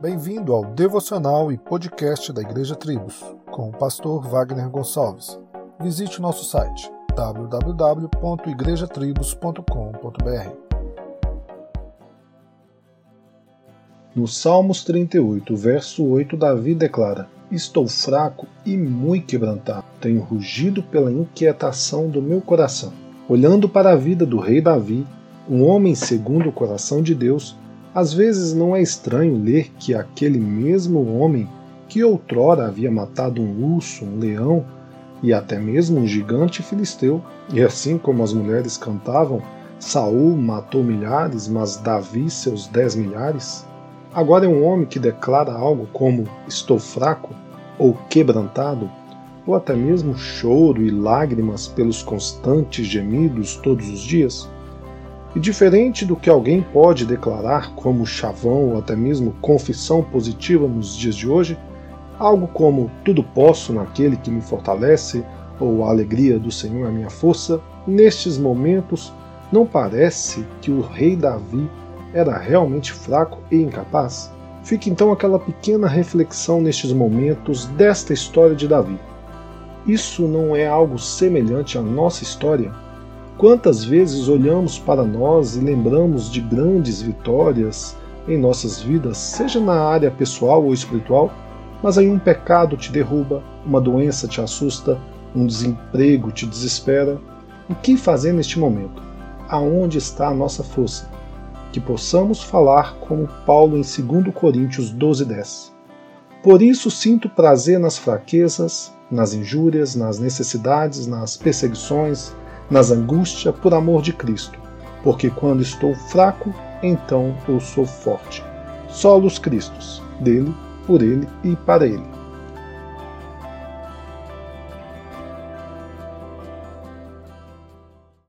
Bem-vindo ao devocional e podcast da Igreja Tribos, com o pastor Wagner Gonçalves. Visite o nosso site www.igrejatribos.com.br. No Salmos 38, verso 8, Davi declara: Estou fraco e muito quebrantado. Tenho rugido pela inquietação do meu coração. Olhando para a vida do rei Davi, um homem segundo o coração de Deus, às vezes não é estranho ler que aquele mesmo homem que outrora havia matado um urso, um leão e até mesmo um gigante filisteu, e assim como as mulheres cantavam, Saul matou milhares, mas Davi seus dez milhares, agora é um homem que declara algo como estou fraco ou quebrantado, ou até mesmo choro e lágrimas pelos constantes gemidos todos os dias. E diferente do que alguém pode declarar como chavão ou até mesmo confissão positiva nos dias de hoje, algo como tudo posso naquele que me fortalece ou a alegria do Senhor é minha força, nestes momentos não parece que o rei Davi era realmente fraco e incapaz? Fica então aquela pequena reflexão nestes momentos desta história de Davi. Isso não é algo semelhante à nossa história? Quantas vezes olhamos para nós e lembramos de grandes vitórias em nossas vidas, seja na área pessoal ou espiritual, mas aí um pecado te derruba, uma doença te assusta, um desemprego te desespera. O que fazer neste momento? Aonde está a nossa força? Que possamos falar como Paulo em 2 Coríntios 12:10. Por isso sinto prazer nas fraquezas, nas injúrias, nas necessidades, nas perseguições, nas angústias por amor de Cristo, porque quando estou fraco, então eu sou forte. Solos Cristos, dele, por ele e para ele.